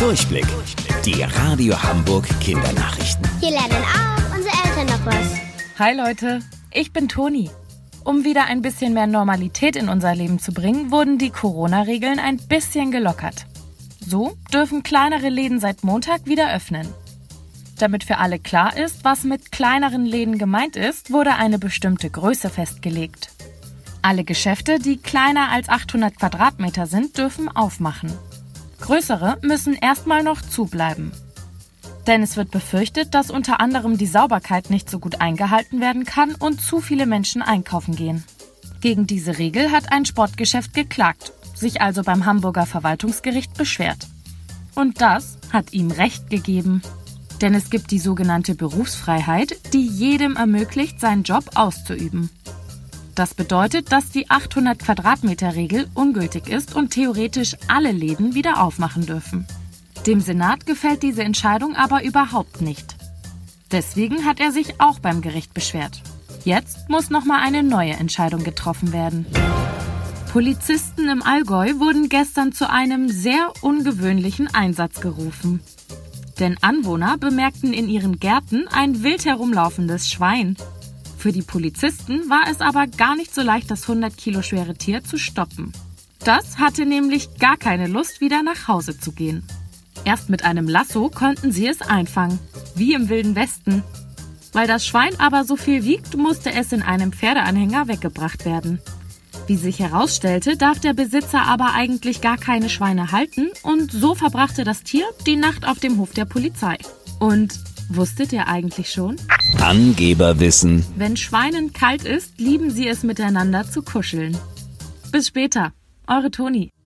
Durchblick. Die Radio Hamburg Kindernachrichten. Hier lernen auch unsere Eltern noch was. Hi Leute, ich bin Toni. Um wieder ein bisschen mehr Normalität in unser Leben zu bringen, wurden die Corona-Regeln ein bisschen gelockert. So dürfen kleinere Läden seit Montag wieder öffnen. Damit für alle klar ist, was mit kleineren Läden gemeint ist, wurde eine bestimmte Größe festgelegt. Alle Geschäfte, die kleiner als 800 Quadratmeter sind, dürfen aufmachen. Größere müssen erstmal noch zubleiben. Denn es wird befürchtet, dass unter anderem die Sauberkeit nicht so gut eingehalten werden kann und zu viele Menschen einkaufen gehen. Gegen diese Regel hat ein Sportgeschäft geklagt, sich also beim Hamburger Verwaltungsgericht beschwert. Und das hat ihm Recht gegeben. Denn es gibt die sogenannte Berufsfreiheit, die jedem ermöglicht, seinen Job auszuüben. Das bedeutet, dass die 800 Quadratmeter Regel ungültig ist und theoretisch alle Läden wieder aufmachen dürfen. Dem Senat gefällt diese Entscheidung aber überhaupt nicht. Deswegen hat er sich auch beim Gericht beschwert. Jetzt muss nochmal eine neue Entscheidung getroffen werden. Polizisten im Allgäu wurden gestern zu einem sehr ungewöhnlichen Einsatz gerufen. Denn Anwohner bemerkten in ihren Gärten ein wild herumlaufendes Schwein. Für die Polizisten war es aber gar nicht so leicht, das 100 Kilo schwere Tier zu stoppen. Das hatte nämlich gar keine Lust, wieder nach Hause zu gehen. Erst mit einem Lasso konnten sie es einfangen, wie im wilden Westen. Weil das Schwein aber so viel wiegt, musste es in einem Pferdeanhänger weggebracht werden. Wie sich herausstellte, darf der Besitzer aber eigentlich gar keine Schweine halten und so verbrachte das Tier die Nacht auf dem Hof der Polizei. Und wusstet ihr eigentlich schon? Angeberwissen. Wenn Schweinen kalt ist, lieben sie es miteinander zu kuscheln. Bis später, eure Toni.